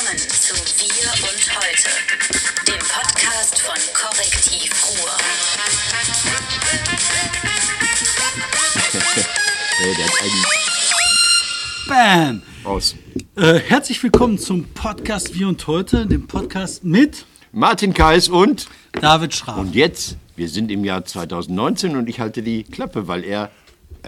Willkommen zu Wir und Heute, dem Podcast von Korrektiv Ruhr. Äh, der hat einen Bam! aus. Äh, herzlich willkommen zum Podcast Wir und Heute, dem Podcast mit Martin Kais und David Schramm. und jetzt, wir sind im Jahr 2019 und ich halte die Klappe, weil er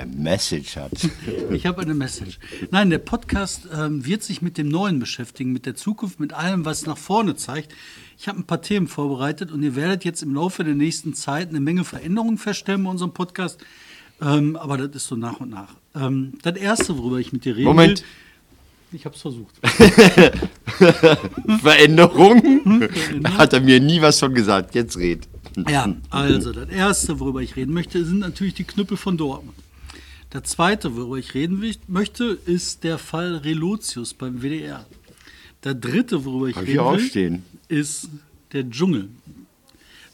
Message hat. Ich habe eine Message. Nein, der Podcast ähm, wird sich mit dem Neuen beschäftigen, mit der Zukunft, mit allem, was nach vorne zeigt. Ich habe ein paar Themen vorbereitet und ihr werdet jetzt im Laufe der nächsten Zeit eine Menge Veränderungen feststellen bei unserem Podcast. Ähm, aber das ist so nach und nach. Ähm, das Erste, worüber ich mit dir reden Moment. will... Ich habe es versucht. Veränderung? Hat er mir nie was von gesagt. Jetzt red. Ja, also das Erste, worüber ich reden möchte, sind natürlich die Knüppel von Dortmund. Das Zweite, worüber ich reden möchte, ist der Fall Relotius beim WDR. Der Dritte, worüber ich Hab ich reden auch will, stehen. ist der Dschungel.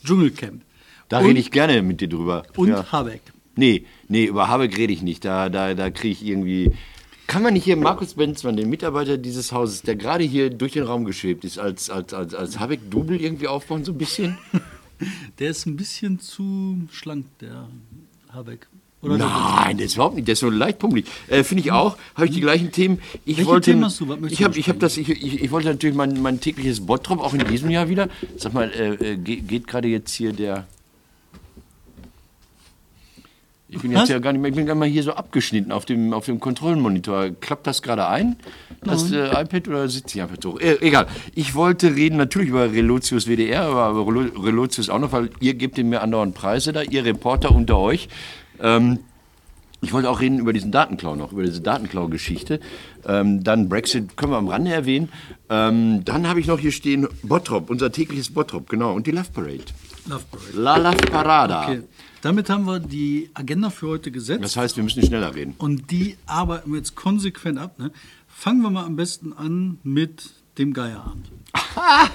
Dschungelcamp. Da Und- rede ich gerne mit dir drüber. Und ja. Habeck. Nee, nee, über Habeck rede ich nicht. Da, da, da kriege ich irgendwie. Kann man nicht hier Markus Benzmann, den Mitarbeiter dieses Hauses, der gerade hier durch den Raum geschwebt ist, als, als, als, als Habeck-Double irgendwie aufbauen, so ein bisschen? Der ist ein bisschen zu schlank, der Habeck. Oder Nein, der ist überhaupt nicht. Der ist so leicht pummelig. Äh, Finde ich auch. Habe ich die gleichen Themen. Ich Welche wollte, Themen hast du? Was ich habe, ich habe das. Ich, ich, ich wollte natürlich mein, mein tägliches Bottrop auch in diesem Jahr wieder. Sag mal, äh, äh, ge- geht gerade jetzt hier der. Ich bin jetzt Was? ja gar nicht mehr. Ich bin gar mal hier so abgeschnitten auf dem auf dem Kontrollmonitor. Klappt das gerade ein? Das äh, iPad oder sitzt ich einfach so? Äh, egal. Ich wollte reden natürlich über Relotius WDR, aber Relotius auch noch, weil ihr gebt ihm mir andauernd Preise da, ihr Reporter unter euch. Ähm, ich wollte auch reden über diesen Datenklau noch, über diese Datenklau-Geschichte. Ähm, dann Brexit können wir am Rande erwähnen. Ähm, dann habe ich noch hier stehen Bottrop, unser tägliches Bottrop, genau. Und die Love Parade. Love Parade. La Love Parada. Okay. Damit haben wir die Agenda für heute gesetzt. Das heißt, wir müssen schneller reden. Und die arbeiten wir jetzt konsequent ab. Ne? Fangen wir mal am besten an mit dem Geierabend.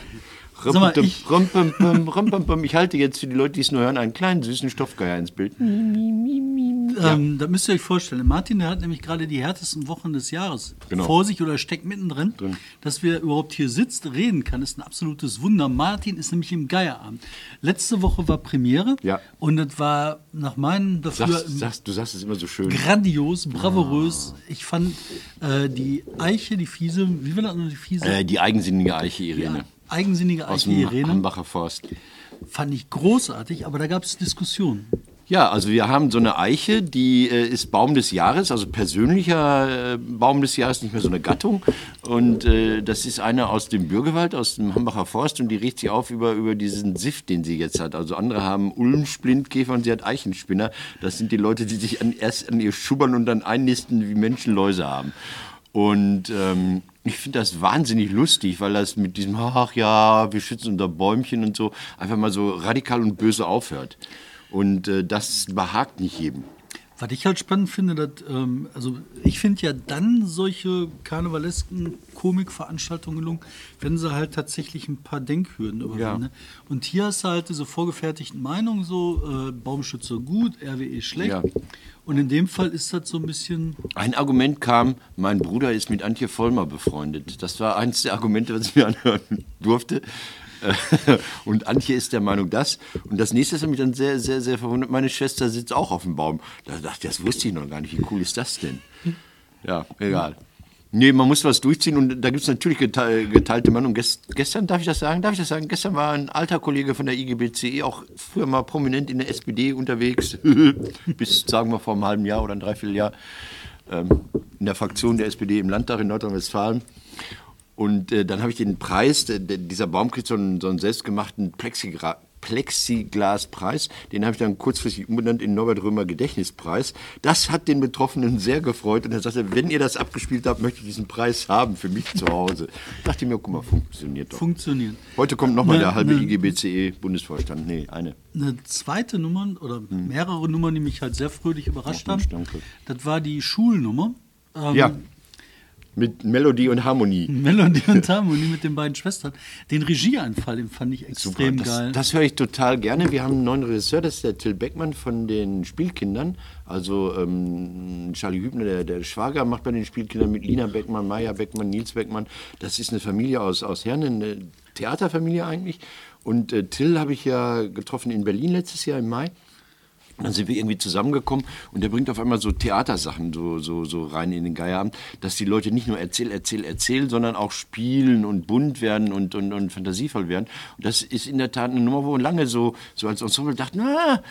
Mal, ich- halte jetzt für die Leute, die es nur hören, einen kleinen süßen Stoffgeier ins Bild. Ähm, da müsst ihr euch vorstellen, Martin, der hat nämlich gerade die härtesten Wochen des Jahres Genau. vor sich oder steckt mittendrin. Dass wir überhaupt hier sitzt, reden kann, ist ein absolutes Wunder. Martin ist nämlich im Geierabend. Letzte Woche war Premiere Ja. und das war nach meinem dafür Sagst, sagst, du sagst es immer so schön. grandios, bravourös. Ich fand äh, die Eiche, die Fiese, wie war das noch die Fiese? Äh, die eigensinnige Eiche, Irene. Eigensinnige aus Eiche dem Irene Hambacher Forst. fand ich großartig, aber da gab es Diskussionen. Ja, also wir haben so eine Eiche, die äh, ist Baum des Jahres, also persönlicher äh, Baum des Jahres, nicht mehr so eine Gattung. Und äh, das ist eine aus dem Bürgerwald, aus dem Hambacher Forst und die riecht sich auf über, über diesen Sift, den sie jetzt hat. Also andere haben Ulmsplintkäfer und sie hat Eichenspinner. Das sind die Leute, die sich an, erst an ihr schubbern und dann einnisten, wie Menschen Läuse haben. Und ähm, ich finde das wahnsinnig lustig, weil das mit diesem, ach ja, wir schützen unser Bäumchen und so, einfach mal so radikal und böse aufhört. Und äh, das behagt nicht jedem. Was ich halt spannend finde, dass, ähm, also ich finde ja dann solche karnevalesken Komikveranstaltungen gelungen, wenn sie halt tatsächlich ein paar Denkhürden überwinden. Ja. Ne? Und hier hast du halt diese vorgefertigten Meinungen so, äh, Baumschützer gut, RWE schlecht. Ja. Und in dem Fall ist das so ein bisschen, Ein Argument kam, mein Bruder ist mit Antje Vollmer befreundet. Das war eines der Argumente, was ich mir anhören durfte. Und Antje ist der Meinung, das. Und das nächste hat mich dann sehr, sehr, sehr verwundert. Meine Schwester sitzt auch auf dem Baum. Da dachte ich, das wusste ich noch gar nicht. Wie cool ist das denn? Ja, egal. Nee, man muss was durchziehen und da gibt es natürlich gete- geteilte Meinung. Gest, gestern, darf ich das sagen? Darf ich das sagen? Gestern war ein alter Kollege von der IGBCE, auch früher mal prominent in der SPD unterwegs, bis, sagen wir, vor einem halben Jahr oder ein Dreivierteljahr, ähm, in der Fraktion der SPD im Landtag in Nordrhein-Westfalen. Und äh, dann habe ich den Preis, der, dieser Baum kriegt so einen, so einen selbstgemachten Plexigra Plexiglaspreis. Den habe ich dann kurzfristig umbenannt in Norbert Römer Gedächtnispreis. Das hat den Betroffenen sehr gefreut und er sagte, wenn ihr das abgespielt habt, möchte ich diesen Preis haben für mich zu Hause. Ich dachte mir, guck mal, funktioniert doch. funktionieren. Heute kommt nochmal der halbe ne. IGBCE-Bundesvorstand. Nee, eine. Eine zweite Nummer oder mehrere Nummern, die mich halt sehr fröhlich überrascht Ach, haben, danke. das war die Schulnummer. Ähm, Ja. Mit Melodie und Harmonie. Melodie und Harmonie mit den beiden Schwestern. Den Regieanfall, den fand ich extrem das, geil. Das höre ich total gerne. Wir haben einen neuen Regisseur, das ist der Till Beckmann von den Spielkindern. Also ähm, Charlie Hübner, der, der Schwager, macht bei den Spielkindern mit Lina Beckmann, Maya Beckmann, Nils Beckmann. Das ist eine Familie aus, aus Herne, eine Theaterfamilie eigentlich. Und äh, Till habe ich ja getroffen in Berlin letztes Jahr im Mai. Dann sind wir irgendwie zusammengekommen und der bringt auf einmal so Theatersachen so, so, so rein in den Geierabend, dass die Leute nicht nur erzähl, erzähl, erzähl, sondern auch spielen und bunt werden und, und, und fantasievoll werden. Und das ist in der Tat eine Nummer, wo wir lange so, so als Ensemble dachten, na,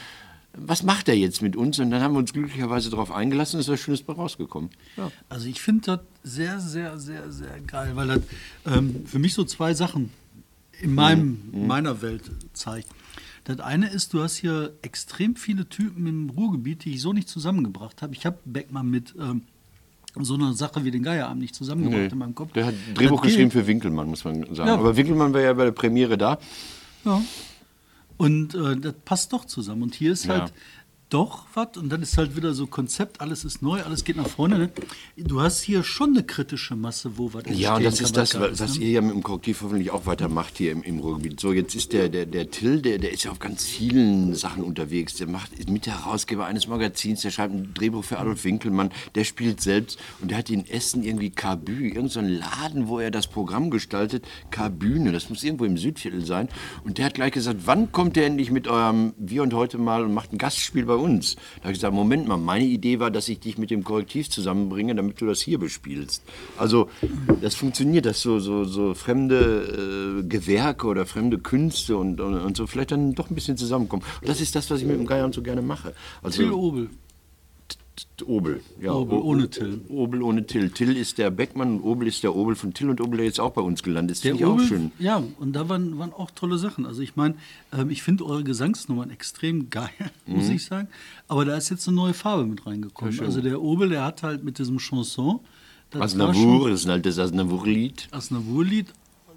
was macht er jetzt mit uns? Und dann haben wir uns glücklicherweise darauf eingelassen und ist was Schönes bei rausgekommen. Ja. Also ich finde das sehr, sehr, sehr, sehr geil, weil das ähm, für mich so zwei Sachen in meinem, Mhm. meiner Welt zeigt. Das eine ist, du hast hier extrem viele Typen im Ruhrgebiet, die ich so nicht zusammengebracht habe. Ich habe Beckmann mit ähm, so einer Sache wie den Geierabend nicht zusammengebracht Nee. in meinem Kopf. Der hat Drehbuch Das geht. geschrieben für Winkelmann, muss man sagen. Ja. Aber Winkelmann war ja bei der Premiere da. Ja. Und äh, das passt doch zusammen. Und hier ist Ja. halt doch was. Und dann ist halt wieder so Konzept, alles ist neu, alles geht nach vorne. Ne? Du hast hier schon eine kritische Masse, wo was Ja, und das ist das, ist, was ne? ihr ja mit dem Korrektiv hoffentlich auch weitermacht hier im, im Ruhrgebiet. So, jetzt ist der, der, der Till, der, der ist ja auf ganz vielen Sachen unterwegs. Der macht, ist Mitherausgeber eines Magazins, der schreibt ein Drehbuch für Adolf Winkelmann, der spielt selbst und der hat in Essen irgendwie Kabü, irgendein so Laden, wo er das Programm gestaltet, Kabüne, das muss irgendwo im Südviertel sein. Und der hat gleich gesagt, wann kommt der endlich mit eurem Wir und heute mal und macht ein Gastspiel bei uns? Da habe ich gesagt, Moment mal, meine Idee war, dass ich dich mit dem Korrektiv zusammenbringe, damit du das hier bespielst. Also das funktioniert, dass so, so, so fremde äh, Gewerke oder fremde Künste und, und, und so vielleicht dann doch ein bisschen zusammenkommen. Und das ist das, was ich mit dem Geier so gerne mache. Also, Till Obel. Obel. Ja, Obel, ohne Till. Obel ohne Till. Till ist der Beckmann und Obel ist der Obel von Till und Obel, der jetzt auch bei uns gelandet ist. Der Finde ich auch Obel, schön. ja, und da waren, waren auch tolle Sachen. Also ich meine, ähm, ich finde eure Gesangsnummern extrem geil, muss Mhm. ich sagen. Aber da ist jetzt eine neue Farbe mit reingekommen. also der Obel, der hat halt mit diesem Chanson, das Asnavour, das ist ein altes Asnavour-Lied. Asnavour-Lied,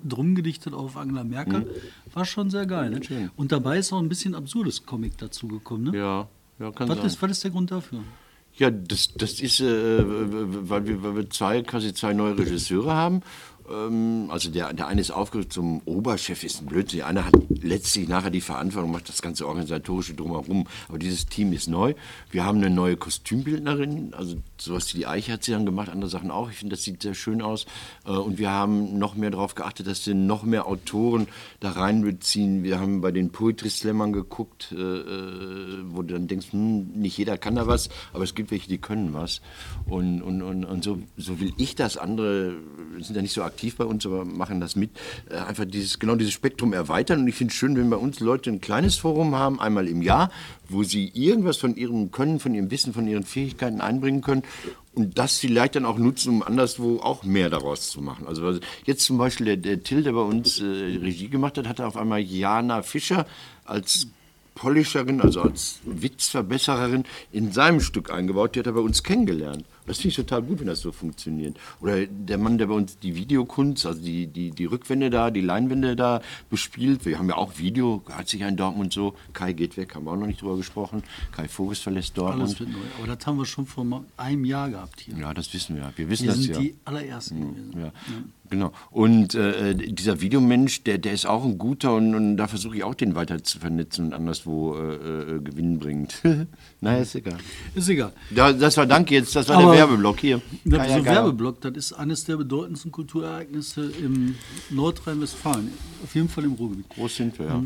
drum gedichtet auf Angela Merkel, Mhm. war schon sehr geil. Ne? Und dabei ist auch ein bisschen absurdes Comic dazu gekommen. Ne? Ja, ja, kann was, sein. ist, was ist der Grund dafür? Ja, das, das ist, äh, weil, wir, weil wir zwei, quasi zwei neue Regisseure haben. Ähm, also der, der eine ist aufgerückt zum Oberchef, ist ein Blödsinn. Der eine hat letztlich nachher die Verantwortung, macht das ganze Organisatorische drumherum. Aber dieses Team ist neu. Wir haben eine neue Kostümbildnerin, also sowas wie die Eiche hat sie dann gemacht, andere Sachen auch. Ich finde, das sieht sehr schön aus. Äh, und wir haben noch mehr darauf geachtet, dass wir noch mehr Autoren da reinbeziehen. Wir haben bei den Poetry Slammern geguckt, äh, äh, wo du dann denkst, hm, nicht jeder kann da was, aber es gibt welche, die können was. Und, und, und, und so, so will ich das. Andere sind ja nicht so aktiv bei uns, aber machen das mit. Äh, einfach dieses, genau dieses Spektrum erweitern. Und ich finde es schön, wenn bei uns Leute ein kleines Forum haben, einmal im Jahr, wo sie irgendwas von ihrem Können, von ihrem Wissen, von ihren Fähigkeiten einbringen können. Und das vielleicht dann auch nutzen, um anderswo auch mehr daraus zu machen. Also jetzt zum Beispiel der, der Till, der bei uns äh, Regie gemacht hat, hatte auf einmal Jana Fischer als Polisherin, also als Witzverbessererin in seinem Stück eingebaut. Die hat er bei uns kennengelernt. Das finde ich total gut, wenn das so funktioniert. Oder der Mann, der bei uns die Videokunst, also die, die, die Rückwände da, die Leinwände da bespielt. Wir haben ja auch Video, hat sich in Dortmund so. Kai geht weg, haben wir auch noch nicht drüber gesprochen. Kai Vogels verlässt Alles Dortmund. wird neu. Aber das haben wir schon vor einem Jahr gehabt hier. Ja, das wissen wir. Wir wissen Wir das sind ja. die allerersten gewesen. Ja, genau. Und äh, dieser Videomensch, der, der ist auch ein guter und, und da versuche ich auch den weiter zu vernetzen und anderswo äh, äh, Gewinn bringt. naja, ist egal. Ist egal. Da, das war danke jetzt, das war Aber- der Werbeblock hier. Der Geier, so. Werbeblock, das ist eines der bedeutendsten Kulturereignisse im Nordrhein-Westfalen. Auf jeden Fall im Ruhrgebiet. Groß sind wir, ja.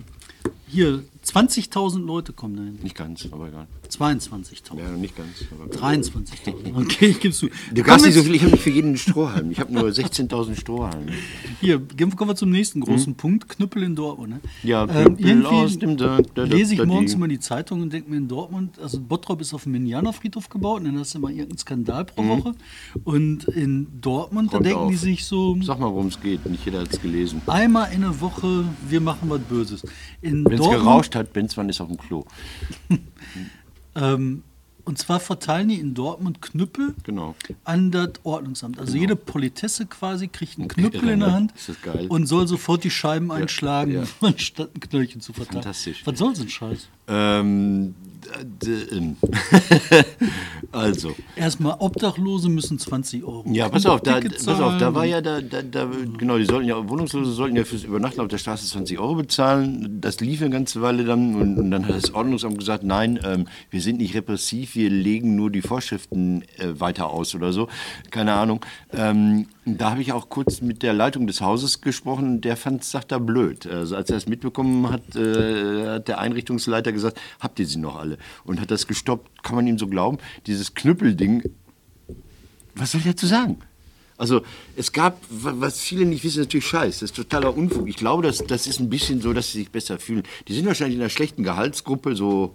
Hier, 20.000 Leute kommen dahin. Nicht ganz, aber egal. 22.000. Ja, nicht ganz. Aber 23.000. Okay, ich gebe zu. Du hast nicht so viel, ich habe nicht für jeden einen Strohhalm. Ich habe nur 16.000 Strohhalme. Hier, kommen wir zum nächsten großen Punkt. Knüppel in Dortmund. Ne? Ja, ähm, Knüppel aus dem Da- da- da- lese ich da- morgens die- immer die Zeitung und denke mir in Dortmund, also Bottrop ist auf dem Indianerfriedhof gebaut und dann hast du immer irgendeinen Skandal pro Woche. Und in Dortmund, da Kommt denken die Hm? auf. sich so, Sag mal, worum es geht. Nicht jeder hat es gelesen. einmal in der Woche, wir machen was Böses. Wenn es gerauscht hat, Benzmann ist auf dem Klo. ähm, und zwar verteilen die in Dortmund Knüppel Genau. an das Ordnungsamt. Also jede Politesse quasi kriegt einen Knüppel Irre, in der? Hand und soll sofort die Scheiben einschlagen, ja. anstatt ein Knöllchen zu verteilen. Fantastisch. Was soll so ein Scheiß? Ähm, also, Erstmal Obdachlose müssen 20 Euro. ja, pass auf, da, pass auf, da war ja, da, da, da, genau, die sollten ja, Wohnungslose sollten ja fürs Übernachten auf der Straße 20 Euro bezahlen. Das lief eine ganze Weile dann und, und dann hat das Ordnungsamt gesagt, nein, ähm, wir sind nicht repressiv, wir legen nur die Vorschriften äh, weiter aus oder so. Keine Ahnung. Ähm, da habe ich auch kurz mit der Leitung des Hauses gesprochen, der fand es, sagt er, blöd. Also als er es mitbekommen hat, äh, hat der Einrichtungsleiter gesagt, habt ihr sie noch alle? Und hat das gestoppt, kann man ihm so glauben. Dieses Knüppelding, was soll ich dazu sagen? Also es gab, wa- was viele nicht wissen, natürlich Scheiß. Das ist totaler Unfug. Ich glaube, das, das ist ein bisschen so, dass sie sich besser fühlen. Die sind wahrscheinlich in einer schlechten Gehaltsgruppe, so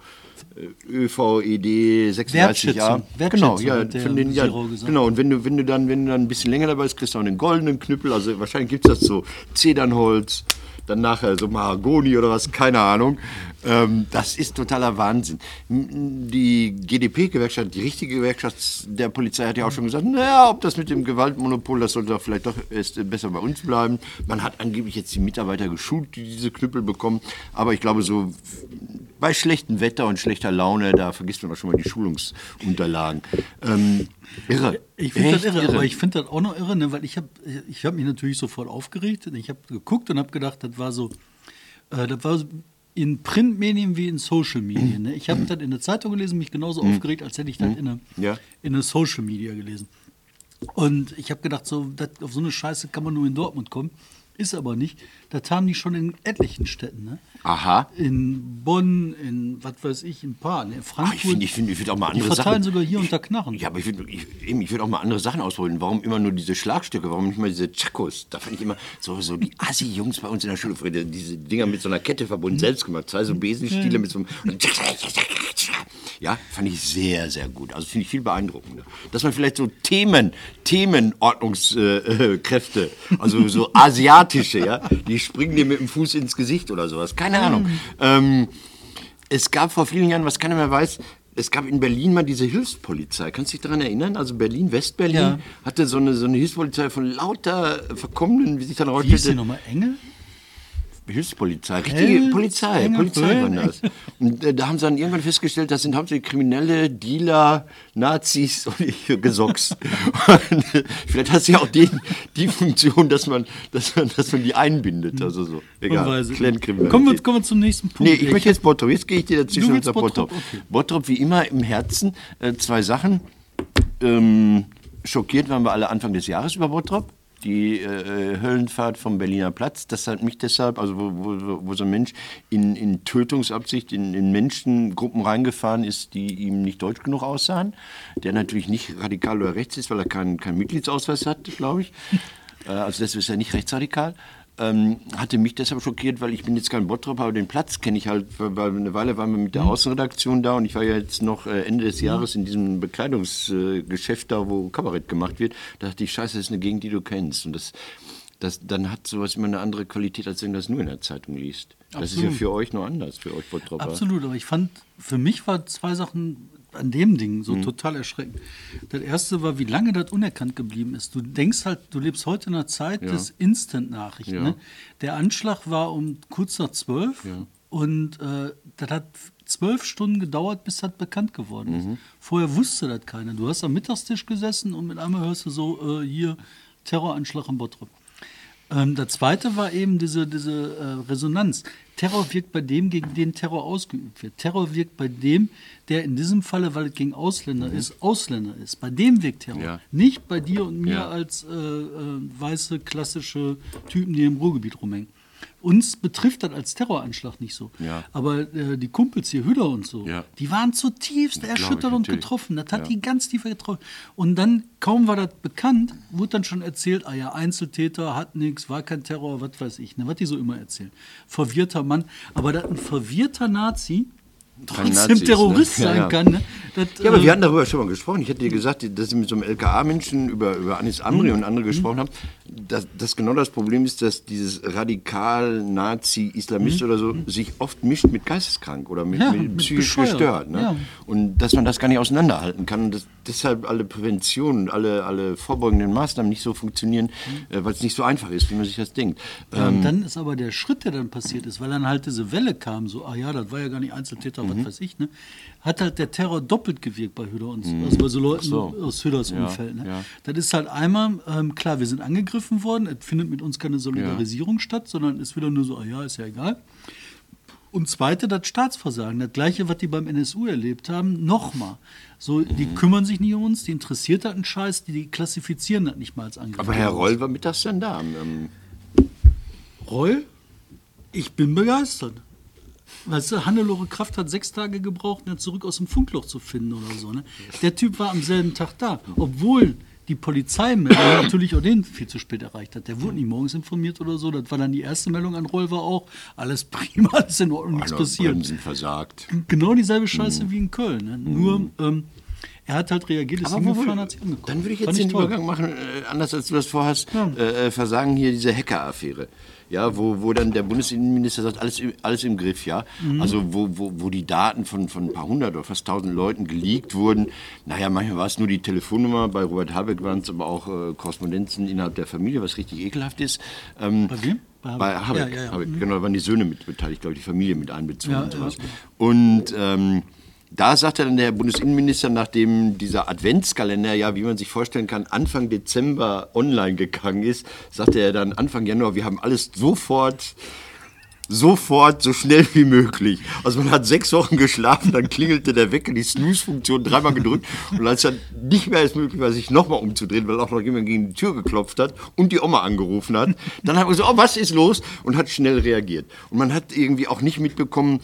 äh, ÖV, ED, 36 Wertschätzung. Jahre. Genau, ja, von den, ja, genau. Und wenn du, wenn du dann, wenn du dann ein bisschen länger dabei bist, kriegst du auch einen goldenen Knüppel. Also wahrscheinlich gibt es das so Zedernholz, dann nachher so Mahagoni oder was, keine Ahnung. Ähm, das ist totaler Wahnsinn. Die GdP-Gewerkschaft, die richtige Gewerkschaft der Polizei hat ja auch schon gesagt, naja, ob das mit dem Gewaltmonopol, das sollte doch vielleicht doch besser bei uns bleiben. Man hat angeblich jetzt die Mitarbeiter geschult, die diese Knüppel bekommen. Aber ich glaube, so bei schlechtem Wetter und schlechter Laune, da vergisst man auch schon mal die Schulungsunterlagen. Ähm, irre. Ich finde das Echt irre, aber ich finde das auch noch irre, ne, weil ich habe ich hab mich natürlich sofort aufgeregt. Ich habe geguckt und habe gedacht, das war so, äh, das war so in Printmedien wie in Social Medien. Ne? Ich habe das in der Zeitung gelesen, mich genauso aufgeregt, als hätte ich das in einer Ja. in einer Social Media gelesen. Und ich habe gedacht, so, das, auf so eine Scheiße kann man nur in Dortmund kommen. Ist aber nicht. Das haben die schon in etlichen Städten. Ne? Aha. In Bonn, in was weiß ich, in paar. Ne? Ah, Frankfurt. ich finde ich find, ich find auch mal die andere verteilen Sachen. sogar hier unter Knarren. Ja, aber ich würde ich, eben, ich würd auch mal andere Sachen ausprobieren. Warum immer nur diese Schlagstücke? Warum nicht mal diese Chakos? Da fand ich immer so, so die Assi-Jungs bei uns in der Schule, früher, diese Dinger mit so einer Kette verbunden, selbst gemacht. Zwei so Besenstiele mit so einem. Ja, fand ich sehr, sehr gut. Also finde ich viel beeindruckender. Dass man vielleicht so Themen, Themenordnungskräfte, äh, Kräfte, also so asiatische, ja, die springen dir mit dem Fuß ins Gesicht oder sowas. Keine Ahnung. Ähm, es gab vor vielen Jahren, was keiner mehr weiß, es gab in Berlin mal diese Hilfspolizei. Kannst du dich daran erinnern? Also Berlin, Westberlin Ja. hatte so eine, so eine Hilfspolizei von lauter verkommenen, wie sich dann Wie hieß die nochmal? Engel? Hilfspolizei, richtige Hilfs- Polizei, Polizei waren das. Und äh, da haben sie dann irgendwann festgestellt, das sind hauptsächlich Kriminelle, Dealer, Nazis und ich, Gesocks. Und, äh, vielleicht hat sie auch die, die Funktion, dass man, dass, man, dass man die einbindet. Also so, egal. Kommen wir, kommen wir zum nächsten Punkt. Nee, ich möchte jetzt Bottrop. Jetzt gehe ich dir dazwischen Du und Bottrop. Bottrop, okay. Bottrop, wie immer im Herzen. Äh, zwei Sachen. Ähm, schockiert waren wir alle Anfang des Jahres über Bottrop. Die äh, Höllenfahrt vom Berliner Platz. Das hat mich deshalb, also wo, wo, wo so ein Mensch in, in Tötungsabsicht in, in Menschengruppen reingefahren ist, die ihm nicht deutsch genug aussahen. Der natürlich nicht radikal oder rechts ist, weil er keinen keinen Mitgliedsausweis hat, glaube ich. Äh, also das ist ja nicht rechtsradikal. Ähm, hatte mich deshalb schockiert, weil ich bin jetzt kein Bottrop, aber den Platz kenne ich halt, weil eine Weile waren wir mit der Außenredaktion da und ich war ja jetzt noch äh, Ende des Jahres in diesem Bekleidungsgeschäft da, wo Kabarett gemacht wird. Da dachte ich, scheiße, das ist eine Gegend, die du kennst. Und das, das, dann hat sowas immer eine andere Qualität, als wenn du das nur in der Zeitung liest. Das ist ja Absolut. für euch nur anders, für euch Bottropper. Absolut, aber ich fand, für mich war zwei Sachen an dem Ding Mhm. so total erschreckend. Das erste war, wie lange das unerkannt geblieben ist. Du denkst halt, du lebst heute in einer Zeit des Instant-Nachrichten. Ja. Ne? Der Anschlag war um kurz nach zwölf und äh, das hat zwölf Stunden gedauert, bis das bekannt geworden ist. Mhm. Vorher wusste das keiner. Du hast am Mittagstisch gesessen und mit einmal hörst du so, äh, hier, Terroranschlag in Bottrop. Ähm, das zweite war eben diese, diese äh, Resonanz. Terror wirkt bei dem, gegen den Terror ausgeübt wird. Terror wirkt bei dem, der in diesem Falle, weil es gegen Ausländer ist, Ausländer ist. Bei dem wirkt Terror. Ja. Nicht bei dir und mir Ja. als äh, äh, weiße, klassische Typen, die im Ruhrgebiet rumhängen. Uns betrifft das als Terroranschlag nicht so. Ja. Aber äh, die Kumpels hier, Hüder und so, Ja. die waren zutiefst ich, erschüttert und getroffen. Das hat Ja. die ganz tief getroffen. Und dann, kaum war das bekannt, wurde dann schon erzählt, ah ja, Einzeltäter, hat nichts, war kein Terror, was weiß ich, ne, was die so immer erzählen. Verwirrter Mann. Aber dass ein verwirrter Nazi trotzdem ist, Terrorist ne? Ja, sein ja. kann. Ne? Das, Ja, aber äh, wir hatten darüber schon mal gesprochen. Ich hätte dir gesagt, dass ich mit so einem LKA-Menschen über, über Anis Amri Mhm. und andere gesprochen habe, dass, dass genau das Problem ist, dass dieses radikal Nazi-Islamist oder so sich oft mischt mit geisteskrank oder mit, Mhm. Ja, mit psychisch bescheuert. gestört. Ne? Ja. Und dass man das gar nicht auseinanderhalten kann und dass deshalb alle Prävention und alle, alle vorbeugenden Maßnahmen nicht so funktionieren, Mhm. äh, weil es nicht so einfach ist, wie man sich das denkt. Ja, Ähm, und dann ist aber der Schritt, der dann passiert ist, weil dann halt diese Welle kam, so, ah ja, das war ja gar nicht Einzeltäter, oder was weiß ich, ne? hat halt der Terror doppelt gewirkt bei Hüder und also bei so Leuten so. aus Hüders Ja, Umfeld. Ne? ja. Das ist halt einmal, ähm, klar, wir sind angegriffen worden, es findet mit uns keine Solidarisierung statt, sondern ist wieder nur so, ah ja, ist ja egal. Und zweite, das Staatsversagen, das gleiche, was die beim NSU erlebt haben, nochmal. So, die Mhm. kümmern sich nicht um uns, die interessiert das einen Scheiß, die, die klassifizieren das nicht mal als Angriff. Aber Herr Roll war mittags dann da. Ähm, Roll, ich bin begeistert. Weißt du, Hannelore Kraft hat sechs Tage gebraucht, ihn zurück aus dem Funkloch zu finden oder so. Ne? Der Typ war am selben Tag da, obwohl die Polizeimeldung natürlich auch den viel zu spät erreicht hat. Der wurde nicht morgens informiert oder so. Das war dann die erste Meldung an Roll, war auch alles prima, alles in Ordnung, nichts passiert. Bremsen versagt. Genau dieselbe Scheiße wie in Köln. Ne? Nur, ähm, er hat halt reagiert, ist Mhm. Aber hingefahren, hat sich angeguckt. Dann würde ich jetzt den toll. Übergang machen, äh, anders als du das vorhast, äh, äh, versagen hier diese Hacker-Affäre. Ja, wo, wo dann der Bundesinnenminister sagt, alles, im- alles im Griff, ja. Mhm. Also wo, wo, wo die Daten von, von ein paar hundert oder fast tausend Leuten geleakt wurden. Naja, manchmal war es nur die Telefonnummer, bei Robert Habeck waren es aber auch äh, Korrespondenzen innerhalb der Familie, was richtig ekelhaft ist. Ähm, Bei wem? Bei Habeck. Bei Habeck, Ja, ja, ja. Habeck genau, da waren die Söhne mit beteiligt, glaube ich, die Familie mit einbezogen Ja, und sowas. ja. Und ähm, da sagte dann der Bundesinnenminister, nachdem dieser Adventskalender, ja, wie man sich vorstellen kann, Anfang Dezember online gegangen ist, sagte er dann Anfang Januar, wir haben alles sofort sofort, so schnell wie möglich. Also man hat sechs Wochen geschlafen, dann klingelte der Wecker, die Snooze-Funktion dreimal gedrückt und als dann nicht mehr es möglich war, sich nochmal umzudrehen, weil auch noch jemand gegen die Tür geklopft hat und die Oma angerufen hat, dann hat man gesagt, oh, was ist los? Und hat schnell reagiert. Und man hat irgendwie auch nicht mitbekommen,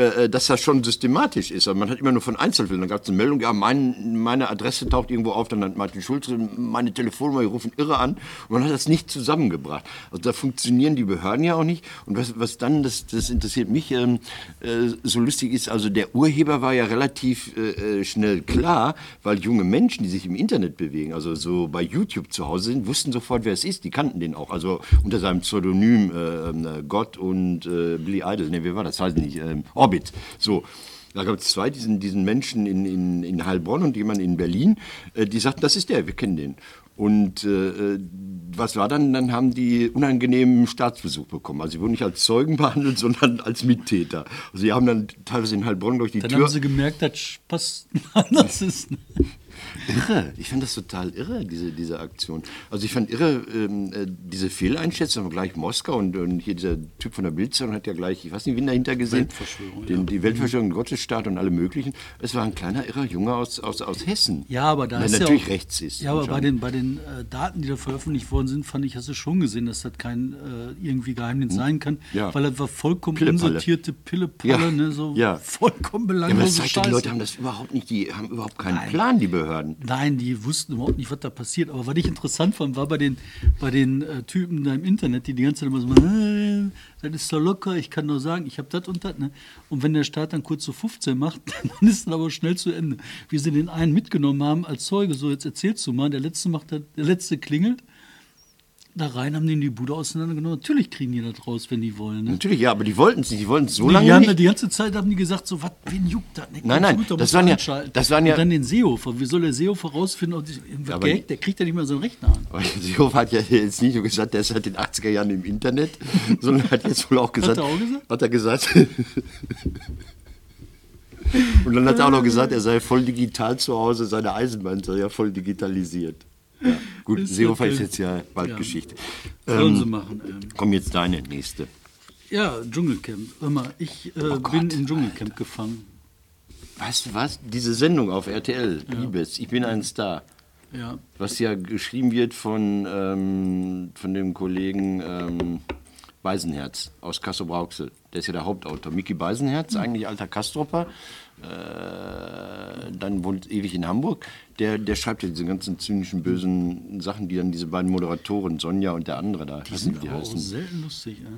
äh, dass das schon systematisch ist. Also man hat immer nur von Einzelfällen. Dann gab es eine Meldung, ja, mein, meine Adresse taucht irgendwo auf, dann hat Martin Schulze meine Telefonnummer, die rufen irre an. Und man hat das nicht zusammengebracht. Also da funktionieren die Behörden ja auch nicht. Und was, was dann, das, das interessiert mich, ähm, äh, so lustig ist, also der Urheber war ja relativ äh, äh, schnell klar, weil junge Menschen, die sich im Internet bewegen, also so bei YouTube zu Hause sind, wussten sofort, wer es ist. Die kannten den auch. Also unter seinem Pseudonym äh, äh, Gott und äh, Billy Idol. Ne, wer war das? Weiß ich nicht. Ähm, Orbit. So. Da gab es zwei, diesen, diesen Menschen in, in, in Heilbronn und jemanden in Berlin, äh, die sagten, das ist der, wir kennen den. Und äh, äh, was war dann? Dann haben die unangenehmen Staatsbesuch bekommen. Also sie wurden nicht als Zeugen behandelt, sondern als Mittäter. Also sie haben dann teilweise in Heilbronn durch die Dann Tür... haben sie gemerkt, dass Spaß anders ist. Irre. Ich fand das total irre, diese, diese Aktion. Also ich fand irre, ähm, äh, diese Fehleinschätzung, aber gleich Moskau und, und hier dieser Typ von der Bildzeitung hat ja gleich, ich weiß nicht, wen dahinter gesehen, Weltverschwörung, den, die Weltverschwörung, Gottesstaat und alle möglichen. Es war ein kleiner irrer Junge aus, aus, aus Hessen. Ja, aber da ist natürlich ja auch, rechts ist. Ja, aber bei den, bei den äh, Daten, die da veröffentlicht worden sind, fand ich, hast du schon gesehen, dass das kein äh, irgendwie Geheimnis sein kann, Hm. Ja. weil das war vollkommen Pillepalle. unsortierte Pillepalle, Ja. ne, so Ja. vollkommen ja, aber das belanglose zeigt, die Leute haben das überhaupt nicht, die haben überhaupt keinen Plan, die Behörden. Nein, die wussten überhaupt nicht, was da passiert. Aber was ich interessant fand, war bei den, bei den äh, Typen da im Internet, die die ganze Zeit immer so, äh, das ist so locker, ich kann nur sagen, ich habe das und das. Ne? Und wenn der Staat dann kurz zu 15 macht, dann ist das aber schnell zu Ende. Wie sie den einen mitgenommen haben als Zeuge, so jetzt erzählst du mal, der letzte macht das, der letzte klingelt. Da rein haben die in die Bude auseinandergenommen. Natürlich kriegen die das raus, wenn die wollen. Ne? Natürlich, ja, aber die wollten es nicht. Die wollten es so Die, lange die haben nicht. die ganze Zeit haben die gesagt, so, was, wen juckt das? Ne, Nein, nein, das waren ja- das waren ja- Und dann den Seehofer. Wie soll der Seehofer rausfinden, ob die, Aber- gehackt? Der kriegt ja nicht mal so einen Rechner an. Aber Seehofer hat ja jetzt nicht nur gesagt, der ist seit den 80er Jahren im Internet, sondern hat jetzt wohl auch gesagt. er auch gesagt? Hat er gesagt. Und dann hat er auch noch gesagt, er sei voll digital zu Hause, seine Eisenbahn sei ja voll digitalisiert. Ja, gut, Ist Seehofer okay. ist jetzt ja bald Ja. Geschichte. Sollen Ähm, sie machen. Ähm. komm jetzt deine nächste. Ja, Dschungelcamp. Hör mal, ich äh, Oh bin Gott. im Dschungelcamp gefangen. Weißt du was? Diese Sendung auf RTL, Liebes, ich bin ein Star. Ja. Was ja geschrieben wird von, ähm, von dem Kollegen ähm, Beisenherz aus Kassel-Brauxel. Der ist ja der Hauptautor. Mickey Beisenherz, eigentlich alter Kastropper, äh, dann wohnt ewig in Hamburg. Der, der schreibt ja diese ganzen zynischen, bösen Sachen, die dann diese beiden Moderatoren, Sonja und der andere da, Die sind die heißen. selten lustig. Ja.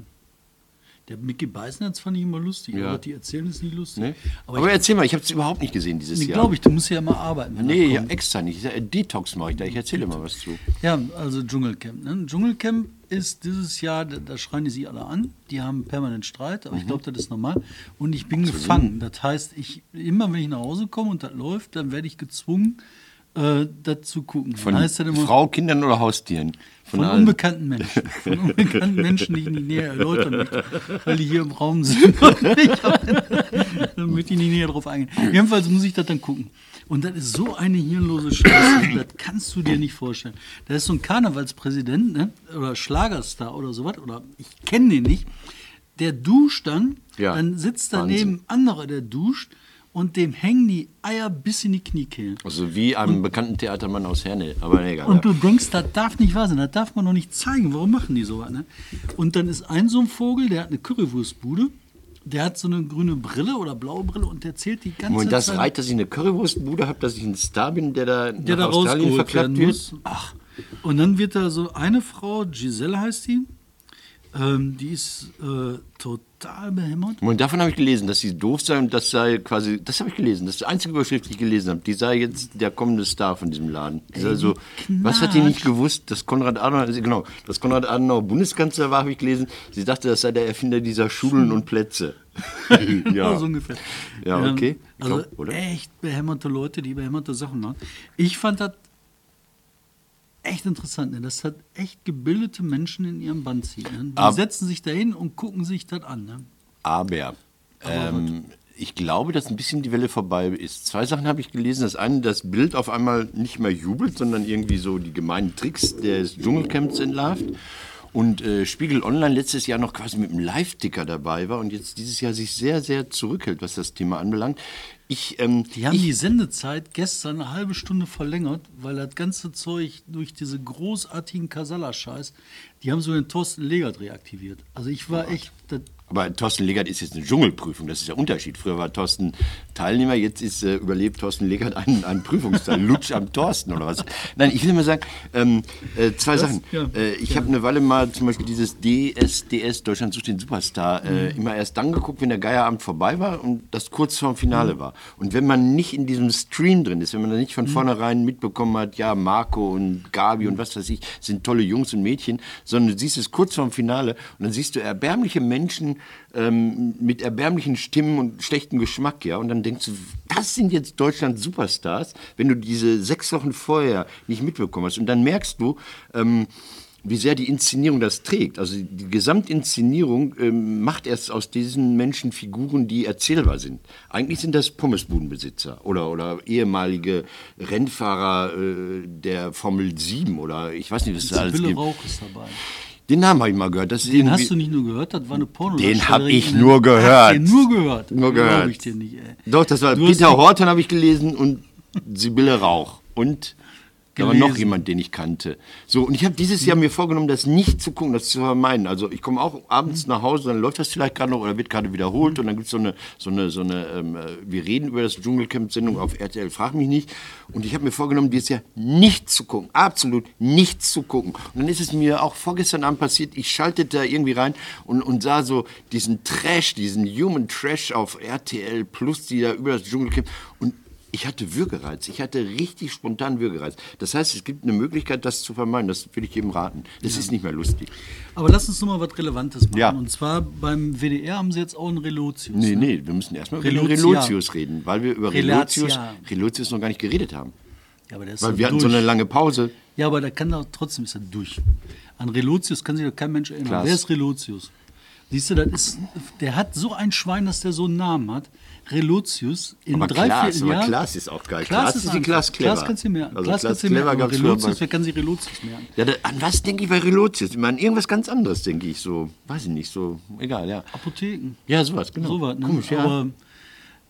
Der Mickey Beißnerz fand ich immer lustig, Ja. aber die erzählen es nie lustig. Ne? Aber, Aber, ich, erzähl mal, ich habe es überhaupt nicht gesehen dieses nee, Jahr. glaube ich, du musst ja immer arbeiten. Nee, ja, extra nicht. Ich- Detox mache ich da. Ich erzähle mal was zu. Ja, also Dschungelcamp. Ne? Dschungelcamp ist dieses Jahr, da, da schreien die sich alle an. Die haben permanent Streit, aber ich glaube, das ist normal. Und ich bin gefangen. Das heißt, ich, immer wenn ich nach Hause komme und das läuft, dann werde ich gezwungen, äh, dazu gucken. Von heißt das immer, Frau, Kindern oder Haustieren? von allen. unbekannten Menschen. Von unbekannten Menschen, die ich nicht näher erläutern möchte, weil die hier im Raum sind. Nicht, dann möchte ich nicht näher drauf eingehen. Jedenfalls muss ich das dann gucken. Und das ist so eine hirnlose Scheiße, das kannst du dir nicht vorstellen. Da ist so ein Karnevalspräsident, ne? oder Schlagerstar oder sowas, oder ich kenne den nicht, der duscht dann, Ja, dann sitzt Wahnsinn. daneben anderer, der duscht, und dem hängen die Eier bis in die Kniekehlen. Also wie einem bekannten Theatermann aus Herne. Aber egal. Und ja. du denkst, das darf nicht wahr sein, das darf man noch nicht zeigen. Warum machen die sowas? Ne? Und dann ist ein so ein Vogel, der hat eine Currywurstbude, der hat so eine grüne Brille oder blaue Brille und der zählt die ganze Moment, das Zeit. reicht, dass ich eine Currywurstbude habe, dass ich ein Star bin, der da der da nach Australien rausgeholt verklappt wird? muss. Ach. Und dann wird da so eine Frau, Giselle heißt die, ähm, die ist äh, total behämmert. Moment, davon habe ich gelesen, dass sie doof sei und das sei quasi, das habe ich gelesen, das ist die einzige Überschrift, die ich gelesen habe. Die sei jetzt der kommende Star von diesem Laden. Ey, so, die was hat die nicht gewusst, dass Konrad Adenauer, also genau, dass Konrad Adenauer Bundeskanzler war, habe ich gelesen. Sie dachte, das sei der Erfinder dieser Schulen und Plätze. Ja. so ungefähr. Ja, Ähm, okay. Also Komm, oder? echt behämmerte Leute, die behämmerte Sachen machen. Ich fand das echt interessant. Ne? Das hat echt gebildete Menschen in ihrem Band ziehen. Ne? Die Ab- setzen sich dahin und gucken sich das an. Ne? Aber ähm, ich glaube, dass ein bisschen die Welle vorbei ist. Zwei Sachen habe ich gelesen. Das eine, das Bild auf einmal nicht mehr jubelt, sondern irgendwie so die gemeinen Tricks des Dschungelcamps entlarvt. Und äh, Spiegel Online letztes Jahr noch quasi mit einem Live-Ticker dabei war und jetzt dieses Jahr sich sehr, sehr zurückhält, was das Thema anbelangt. Ich, ähm, Die haben ich, die Sendezeit gestern eine halbe Stunde verlängert, weil das ganze Zeug durch diese großartigen Kasala-Scheiß, die haben so den Thorsten Legert reaktiviert. Also ich war echt, das, Aber Thorsten Legert ist jetzt eine Dschungelprüfung, das ist der Unterschied. Früher war Thorsten Teilnehmer, jetzt ist äh, überlebt Thorsten Legert einen, einen Prüfungsteil. Lutsch am Thorsten oder was? Nein, ich will mal sagen, ähm, äh, zwei Sachen. ja, äh, ich habe eine Weile mal zum Beispiel dieses DSDS, Deutschland sucht den Superstar, äh, immer erst dann geguckt, wenn der Geierabend vorbei war und das kurz vorm Finale war. Und wenn man nicht in diesem Stream drin ist, wenn man da nicht von vornherein mitbekommen hat, ja, Marco und Gabi und was weiß ich, sind tolle Jungs und Mädchen, sondern du siehst es kurz vorm Finale und dann siehst du erbärmliche Menschen ähm, mit erbärmlichen Stimmen und schlechtem Geschmack, ja, und dann denkst du, das sind jetzt Deutschlands Superstars, wenn du diese sechs Wochen vorher nicht mitbekommen hast. Und dann merkst du, ähm, wie sehr die Inszenierung das trägt. Also die Gesamtinszenierung ähm, macht erst aus diesen Menschen Figuren, die erzählbar sind. Eigentlich sind das Pommesbudenbesitzer oder, oder ehemalige Rennfahrer äh, der Formel 7 oder ich weiß nicht, was da alles gibt. Rauch ist dabei. Den Namen habe ich mal gehört. Das ist Den hast du nicht nur gehört, das war eine porno Den hab ich nur gehört. Hast den nur gehört? Nur gehört. ich dir nicht, ey. Doch, das war Du Peter Horton habe ich gelesen und Sibylle Rauch. Und da war noch jemand, den ich kannte. So, und ich habe dieses Jahr mir vorgenommen, das nicht zu gucken, das zu vermeiden. Also ich komme auch abends nach Hause, dann läuft das vielleicht gerade noch oder wird gerade wiederholt und dann gibt so eine, so eine, so eine ähm, äh, wir reden über das Dschungelcamp-Sendung auf RTL, frag mich nicht. Und ich habe mir vorgenommen, dieses Jahr nicht zu gucken, absolut nichts zu gucken. Und dann ist es mir auch vorgestern Abend passiert, ich schaltete da irgendwie rein und, und sah so diesen Trash, diesen Human Trash auf RTL Plus, die da über das Dschungelcamp und ich hatte Würgereiz. Ich hatte richtig spontan Würgereiz. Das heißt, es gibt eine Möglichkeit, das zu vermeiden. Das will ich jedem raten. Das ist nicht mehr lustig. Aber lass uns noch mal was Relevantes machen. Ja. Und zwar beim WDR haben sie jetzt auch einen Relotius. Nee, ne? nee, wir müssen erstmal über den. Relotius reden, weil wir über Relotius. Relotius noch gar nicht geredet haben. Ja, aber der ist Weil wir hatten so durch. eine lange Pause. Ja, aber der kann doch trotzdem ist er durch. An Relotius kann sich doch kein Mensch erinnern. Klaas. Wer ist Relotius? Siehst du, das ist, der hat so ein Schwein, dass der so einen Namen hat. Relotius in Aber drei, Klaas, vier aber Jahren. Klaas ist auch geil. Klaas ist wie einfach. Klaas Clever. Klaas kannst du merken. Also Klaas Klaas kannst du Clever merken. Aber Relotius, wer kann sich Relotius merken? Ja, da, an was denke ich bei Relotius? Ich meine, irgendwas ganz anderes, denke ich. So, weiß ich nicht, so, egal, ja. Apotheken. Ja, sowas, genau. So was, ne? Komisch, ja. Aber,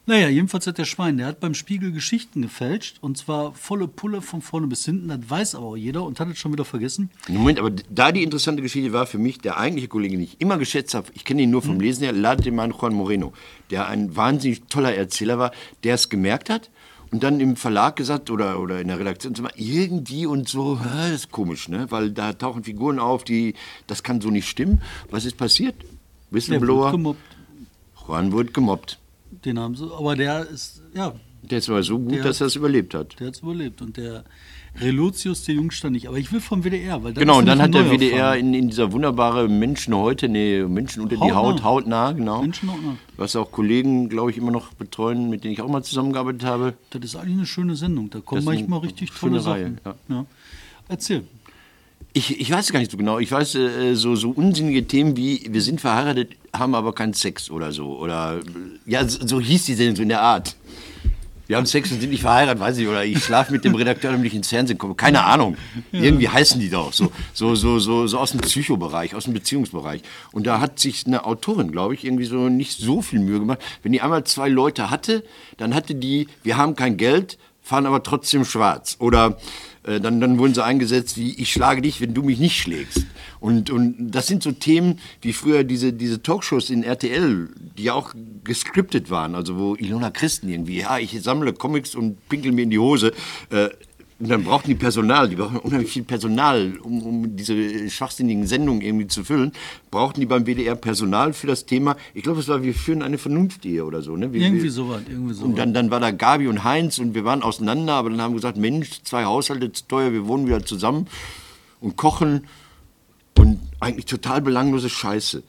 naja, jedenfalls hat der Schwein, der hat beim Spiegel Geschichten gefälscht und zwar volle Pulle von vorne bis hinten. Das weiß aber auch jeder und hat es schon wieder vergessen. Moment, aber da die interessante Geschichte war für mich, der eigentliche Kollege, den ich immer geschätzt habe, ich kenne ihn nur vom Lesen her, Lademann Juan Moreno, der ein wahnsinnig toller Erzähler war, der es gemerkt hat und dann im Verlag gesagt oder, oder in der Redaktion, irgendwie und so, das ist komisch, ne? weil da tauchen Figuren auf, die, das kann so nicht stimmen. Was ist passiert? Whistleblower. Juan wurde gemobbt. Den haben sie, aber der ist, ja, Der ist aber so gut, Der- dass er es überlebt hat. der hat es überlebt und der Relotius, der Jungstand nicht. Aber ich will vom WDR. Weil Genau, und dann hat der WDR in, in dieser wunderbare Menschen heute, nee, Menschen unter die Hautnah. Haut, hautnah, genau. Menschen hautnah. Was auch Kollegen, glaube ich, immer noch betreuen, mit denen ich auch mal zusammengearbeitet habe. Das ist eigentlich eine schöne Sendung. Da kommen manchmal richtig tolle Reihe, Sachen. Ja. Erzähl. Ich, ich weiß es gar nicht so genau. Ich weiß äh, so, so unsinnige Themen wie, wir sind verheiratet, haben aber keinen Sex oder so. Oder, äh, ja, so, so hieß die Sendung, so in der Art. Wir haben Sex und sind nicht verheiratet, weiß ich. Oder ich schlafe mit dem Redakteur, damit ich ins Fernsehen komme. Keine Ahnung. Irgendwie heißen die doch. So, so, so, so, so aus dem Psychobereich, aus dem Beziehungsbereich. Und da hat sich eine Autorin, glaube ich, irgendwie so nicht so viel Mühe gemacht. Wenn die einmal zwei Leute hatte, dann hatte die, wir haben kein Geld, fahren aber trotzdem schwarz. Oder äh, dann, dann wurden sie eingesetzt wie, ich schlage dich, wenn du mich nicht schlägst. Und, und das sind so Themen wie früher diese, diese Talkshows in RTL, die ja auch gescriptet waren, also wo Ilona Christen irgendwie, ja, ich sammle Comics und pinkel mir in die Hose. Äh, und dann brauchten die Personal, die brauchen unheimlich viel Personal, um, um diese schwachsinnigen Sendungen irgendwie zu füllen. Brauchten die beim WDR Personal für das Thema, ich glaube, es war, wir führen eine Vernunftehe oder so. Ne? Wir, Irgendwie sowas, irgendwie sowas. Und dann, dann war da Gabi und Heinz und wir waren auseinander, aber dann haben wir gesagt, Mensch, zwei Haushalte zu teuer, wir wohnen wieder zusammen und kochen und eigentlich total belanglose Scheiße,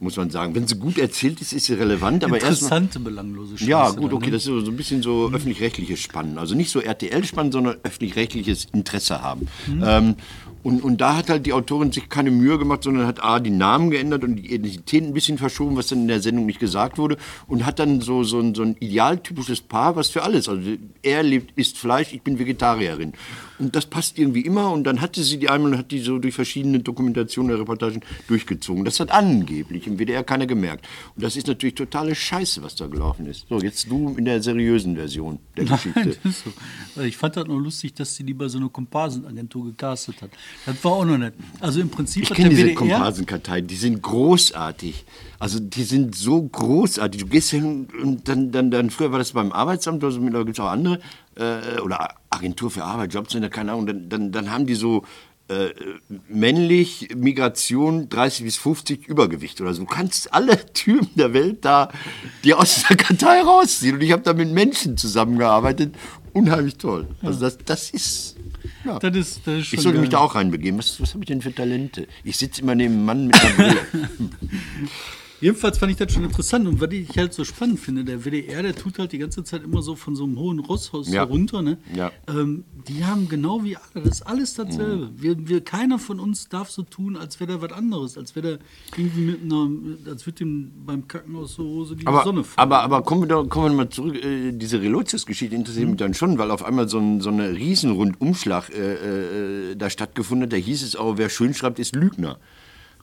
muss man sagen. Wenn sie gut erzählt ist, ist sie relevant, aber erstmal... Interessante, belanglose Scheiße. Ja, gut, okay, ne? das ist so ein bisschen so öffentlich-rechtliches Spannen. Also nicht so RTL-Spannen, sondern öffentlich-rechtliches Interesse haben. Ähm, und, und da hat halt die Autorin sich keine Mühe gemacht, sondern hat A, die Namen geändert und die Identität ein bisschen verschoben, was dann in der Sendung nicht gesagt wurde. Und hat dann so, so, ein, so ein idealtypisches Paar, was für alles. Also er lebt, isst Fleisch, ich bin Vegetarierin. Und das passt irgendwie immer. Und dann hatte sie die einmal und hat die so durch verschiedene Dokumentationen oder Reportagen durchgezogen. Das hat angeblich im WDR keiner gemerkt. Und das ist natürlich totale Scheiße, was da gelaufen ist. So, jetzt du in der seriösen Version der Geschichte. Nein, ist so. Ich fand das nur lustig, dass sie lieber so eine Komparsenagentur gecastet hat. Das war auch noch nett. Also im Prinzip Ich kenne diese WDR... Komparsenkarteien, die sind großartig. Also die sind so großartig. Du gehst hin und dann, dann, dann früher war das beim Arbeitsamt, also mittlerweile gibt es auch andere, äh, oder Agentur für Arbeit, Jobcenter, keine Ahnung, dann, dann, dann haben die so äh, männlich, Migration 30 bis 50 Übergewicht oder so. Du kannst alle Typen der Welt da dir aus der Kartei rausziehen. Und ich habe da mit Menschen zusammengearbeitet. Unheimlich toll. Also das, das ist... Ja. Das ist, das ist Ich sollte mich geil. da auch reinbegeben. Was, was habe ich denn für Talente? Ich sitze immer neben einem Mann mit einer Brille. Jedenfalls fand ich das schon interessant und was ich halt so spannend finde, der WDR, der tut halt die ganze Zeit immer so von so einem hohen Rosshaus Ja. herunter. Ne? Ja. Ähm, die haben genau wie alle, das ist alles dasselbe. Mhm. Wir, wir, keiner von uns darf so tun, als wäre da was anderes, als wäre da irgendwie mit einer, als würde ihm beim Kacken aus der Hose die aber, Sonne fallen. aber, aber kommen wir, doch, kommen wir mal zurück. Äh, diese Relotius-Geschichte interessiert mich dann schon, weil auf einmal so ein so eine Riesenrundumschlag äh, äh, da stattgefunden hat. Da hieß es auch, wer schön schreibt, ist Lügner.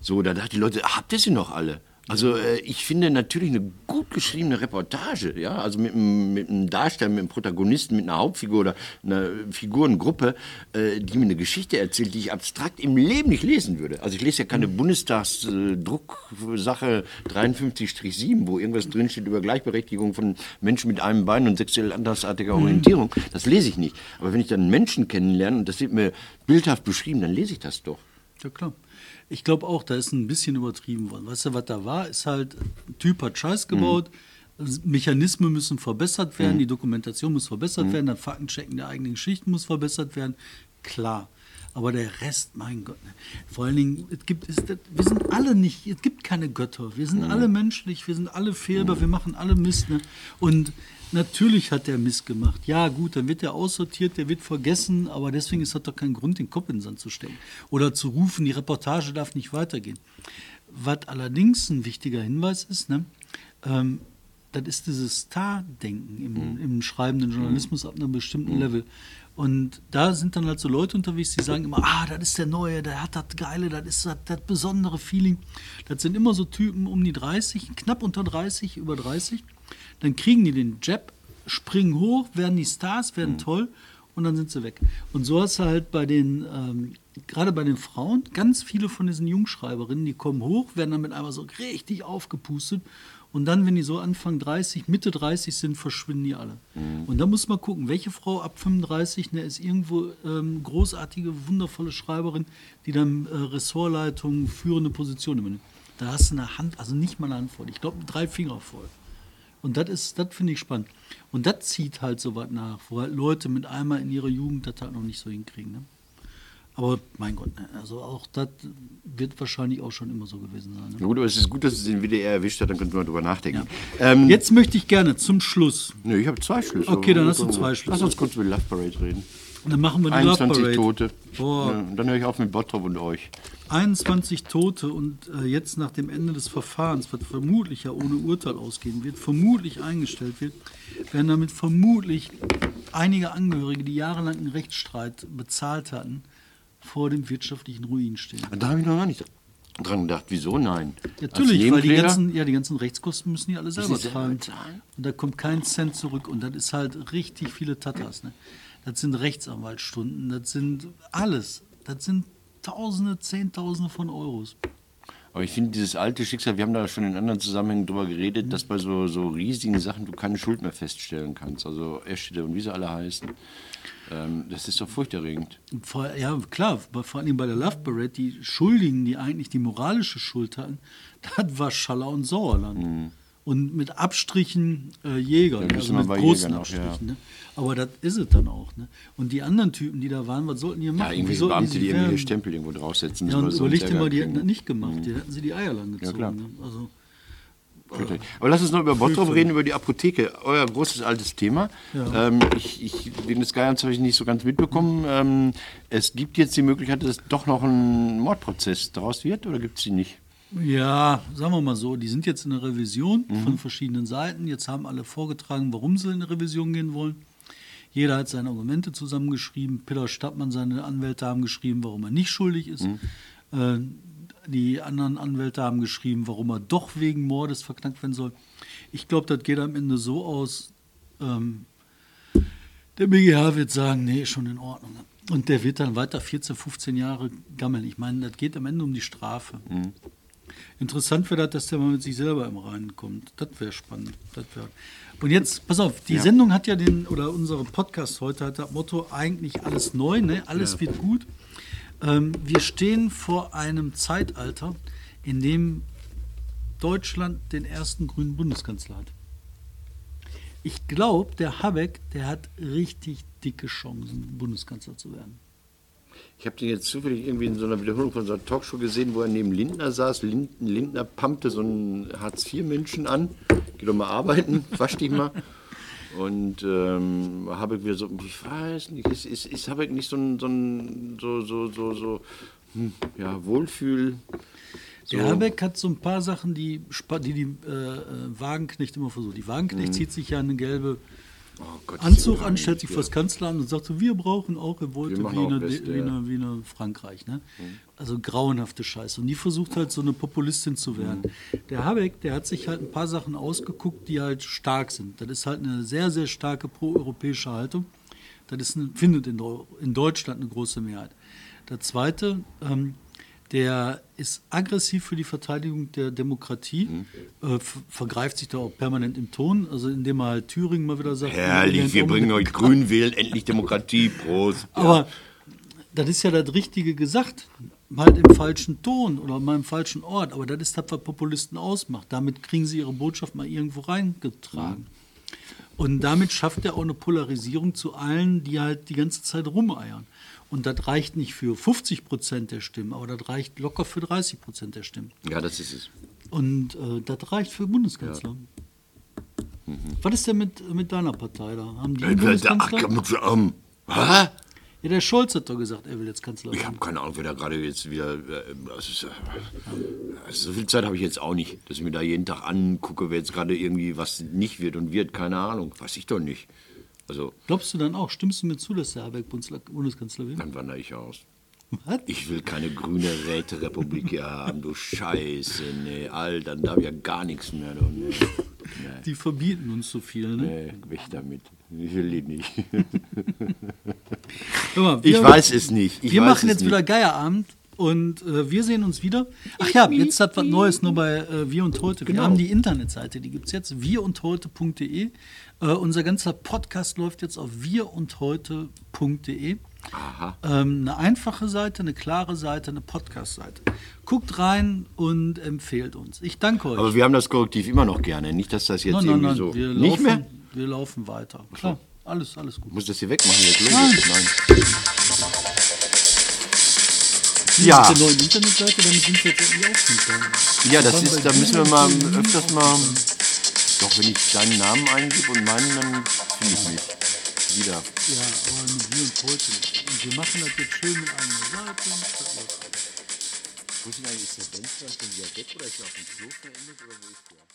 So, da dachten die Leute, habt ihr sie noch alle? Also äh, ich finde natürlich eine gut geschriebene Reportage, ja, also mit einem, mit einem Darsteller, mit einem Protagonisten, mit einer Hauptfigur oder einer Figurengruppe, äh, die mir eine Geschichte erzählt, die ich abstrakt im Leben nicht lesen würde. Also ich lese ja keine Bundestagsdrucksache 53-7, wo irgendwas drinsteht über Gleichberechtigung von Menschen mit einem Bein und sexuell andersartiger Orientierung. Das lese ich nicht. Aber wenn ich dann Menschen kennenlerne und das wird mir bildhaft beschrieben, dann lese ich das doch. Ja, klar. Ich glaube auch, da ist ein bisschen übertrieben worden. Weißt du, was da war, ist halt, ein Typ hat Scheiß gebaut, Mechanismen müssen verbessert werden, die Dokumentation muss verbessert werden, das Faktenchecken der eigenen Geschichten muss verbessert werden. Klar. Aber der Rest, mein Gott. ne. Vor allen Dingen, es gibt, es, wir sind alle nicht, es gibt keine Götter. Wir sind alle menschlich, wir sind alle fehlbar, wir machen alle Mist. Ne? Und natürlich hat der Mist gemacht. Ja, gut, dann wird er aussortiert, der wird vergessen, aber deswegen ist das doch kein Grund, den Kopf in den Sand zu stecken. Oder zu rufen, die Reportage darf nicht weitergehen. Was allerdings ein wichtiger Hinweis ist, ne, ähm, das ist dieses Star-Denken im, im schreibenden Journalismus ab einem bestimmten Level. Und da sind dann halt so Leute unterwegs, die sagen immer, ah, das ist der Neue, der hat das Geile, das ist das, besondere Feeling. Das sind immer so Typen um die 30, knapp unter 30, über 30. Dann kriegen die den Jab, springen hoch, werden die Stars, werden toll und dann sind sie weg. Und so hast du halt bei den, ähm, gerade bei den Frauen, ganz viele von diesen Jungschreiberinnen, die kommen hoch, werden dann mit einmal so richtig aufgepustet und dann, wenn die so Anfang 30, Mitte 30 sind, verschwinden die alle. Und da muss man gucken, welche Frau ab 35 ne, ist irgendwo ähm, großartige, wundervolle Schreiberin, die dann äh, Ressortleitung, führende Position übernimmt. Da hast du eine Hand, also nicht mal eine Hand voll. Ich glaube, drei Finger voll. Und das ist, das finde ich spannend. Und das zieht halt so was nach, wo halt Leute mit einmal in ihrer Jugend das halt noch nicht so hinkriegen. Ne? Aber mein Gott, ne, also auch das wird wahrscheinlich auch schon immer so gewesen sein. Na Ne? gut, aber es ist gut, dass es den WDR erwischt hat, dann könnten wir drüber nachdenken. Ähm, Jetzt möchte ich gerne zum Schluss, Nö, ich habe zwei Schlüsse. Okay, dann hast du zwei Schlüsse. Lass uns kurz über die Love Parade reden. und dann machen wir die Love 21 Parade. Tote. Boah. Ja, dann höre ich auf mit Bottrop und euch. 21 Tote und äh, jetzt nach dem Ende des Verfahrens, was vermutlich ja ohne Urteil ausgehen wird, vermutlich eingestellt wird, werden damit vermutlich einige Angehörige, die jahrelang einen Rechtsstreit bezahlt hatten, vor dem wirtschaftlichen Ruin stehen. Da habe ich noch gar nicht dran gedacht. Wieso nein? Natürlich, weil die ganzen, ja, die ganzen Rechtskosten müssen die alle selber tragen. bezahlen? Und da kommt kein Cent zurück. Und das ist halt richtig viele Tatas. Ne? Das sind Rechtsanwaltsstunden, das sind alles. Das sind Tausende, Zehntausende von Euros. Aber ich finde dieses alte Schicksal, wir haben da schon in anderen Zusammenhängen drüber geredet, dass bei so, so riesigen Sachen du keine Schuld mehr feststellen kannst. Also Eschede und wie sie alle heißen. Ähm, das ist doch furchterregend. Vor, ja, klar, vor allem bei der Love Parade, die Schuldigen, die eigentlich die moralische Schuld hatten, das war Schaller und Sauerland. Und mit Abstrichen äh, Jäger, Mhm. Ja, also mit großen Jägern auch, Abstrichen. ja. Ne? Aber das ist es dann auch. Ne? Und die anderen Typen, die da waren, was sollten die machen? Ja, Wie irgendwelche sollten Beamte, die irgendwelche wehren? Stempel irgendwo draufsetzen. Ja, und sonst überleg dir mal, die hätten das nicht gemacht. Die hätten sie die Eier lang gezogen. klar. Ne? Also. Aber lass uns noch über Bottrop reden, über die Apotheke. Euer großes altes Thema. Ja. Ähm, ich, ich, den des Geierns habe ich nicht so ganz mitbekommen. Ähm, es gibt jetzt die Möglichkeit, dass doch noch ein Mordprozess daraus wird oder gibt es die nicht? Ja, sagen wir mal so, die sind jetzt in der Revision Mhm. von verschiedenen Seiten. Jetzt haben alle vorgetragen, warum sie in eine Revision gehen wollen. Jeder hat seine Argumente zusammengeschrieben. Peter Stadtmann, seine Anwälte haben geschrieben, warum er nicht schuldig ist. Mhm. Äh, die anderen Anwälte haben geschrieben, warum er doch wegen Mordes verknackt werden soll. Ich glaube, das geht am Ende so aus, ähm, der BGH wird sagen, nee, schon in Ordnung. Und der wird dann weiter 14, 15 Jahre gammeln. Ich meine, das geht am Ende um die Strafe. Interessant wäre das, dass der mal mit sich selber im Reinen kommt. Das wäre spannend. Das wär. Und jetzt, pass auf, die Ja. Sendung hat ja den, oder unsere Podcast heute hat das Motto eigentlich alles neu, ne? alles wird gut. Ähm, wir stehen vor einem Zeitalter, in dem Deutschland den ersten grünen Bundeskanzler hat. Ich glaube, der Habeck, der hat richtig dicke Chancen, Bundeskanzler zu werden. Ich habe den jetzt zufällig irgendwie in so einer Wiederholung von so einer Talkshow gesehen, wo er neben Lindner saß. Lind, Lindner pumpte so einen Hartz-IV-Menschen an. Geh doch mal arbeiten, wasch dich mal. Und ähm, Habeck wieder so, ich weiß nicht, ist, ist, ist Habeck nicht so ein, so ein so, so, so, so hm, ja, Wohlfühl. So. Der Habeck hat so ein paar Sachen, die die, die äh, äh, Wagenknecht immer versucht. Die Wagenknecht zieht sich ja eine gelbe Oh Gott, Anzug an, stellt sich ja. vor das Kanzleramt und sagt so, wir brauchen auch Revolte Wir wie wie, ja. eine, wie eine Frankreich. Ne? Also grauenhafte Scheiße. Und die versucht halt so eine Populistin zu werden. Der Habeck, der hat sich halt ein paar Sachen ausgeguckt, die halt stark sind. Das ist halt eine sehr, sehr starke proeuropäische Haltung. Das ist eine, findet in, in Deutschland eine große Mehrheit. Der zweite, ähm, der ist aggressiv für die Verteidigung der Demokratie, Mhm. äh, ver- vergreift sich da auch permanent im Ton, also indem er halt Thüringen mal wieder sagt. Herrlich, wir bringen euch Grün wählen, endlich Demokratie, Prost. Ja. Aber das ist ja das Richtige gesagt. Halt im falschen Ton oder mal im falschen Ort. Aber das ist das, was Populisten ausmacht. Damit kriegen sie ihre Botschaft mal irgendwo reingetragen. Und damit schafft er auch eine Polarisierung zu allen, die halt die ganze Zeit rumeiern. Und das reicht nicht für 50 Prozent der Stimmen, aber das reicht locker für 30 Prozent der Stimmen. ja, das ist es. Und äh, das reicht für Bundeskanzler. Was ist denn mit, mit deiner Partei da? Haben die einen Äh, Ach, ähm, hä? Ja, der Scholz hat doch gesagt, er will jetzt Kanzler Ich habe keine Ahnung, wer da gerade jetzt wieder. Äh, also so viel Zeit habe ich jetzt auch nicht, dass ich mir da jeden Tag angucke, wer jetzt gerade irgendwie was nicht wird und wird. Keine Ahnung. Weiß ich doch nicht. Also, Glaubst du dann auch, stimmst du mir zu, dass der Habeck Bundeskanzler wird? dann wandere ich aus. Was? Ich will keine grüne Räterepublik hier haben, du Scheiße. Nee, Alter, dann darf ich ja gar nichts mehr. Du. Nee, nee, Die verbieten uns so viel, ne? nee, weg damit. Ich will die nicht. Mal, Ich weiß es nicht. Ich wir machen jetzt nicht. wieder Geierabend und äh, wir sehen uns wieder. Ach ja, jetzt hat was Neues nur bei äh, Wir und Heute. Wir Genau. haben die Internetseite, die gibt es jetzt, wirundheute.de. Äh, unser ganzer Podcast läuft jetzt auf wirundheute.de. Ähm, eine einfache Seite, eine klare Seite, eine Podcast-Seite. Guckt rein und empfehlt uns. Ich danke euch. Aber wir haben das Korrektiv immer noch gerne. Nicht, dass das jetzt nein, nein, irgendwie nein, so. wir, Nicht laufen, mehr? wir laufen weiter. Klar, alles, alles gut. Muss das hier wegmachen? Jetzt los. Nein. Ja. Mit der neuen Internetseite, damit sind wir jetzt endlich aufgekommen. Ja, das ist, da müssen wir mal öfters mal. Doch, wenn ich deinen Namen eingebe und meinen, dann finde ich mich wieder. Ja, aber mit wir und heute. Und wir machen das jetzt schön mit einer Seite. Wo ist denn eigentlich, ist der Benz schon wieder weg oder ist er auf dem Klo verendet oder wo ist der?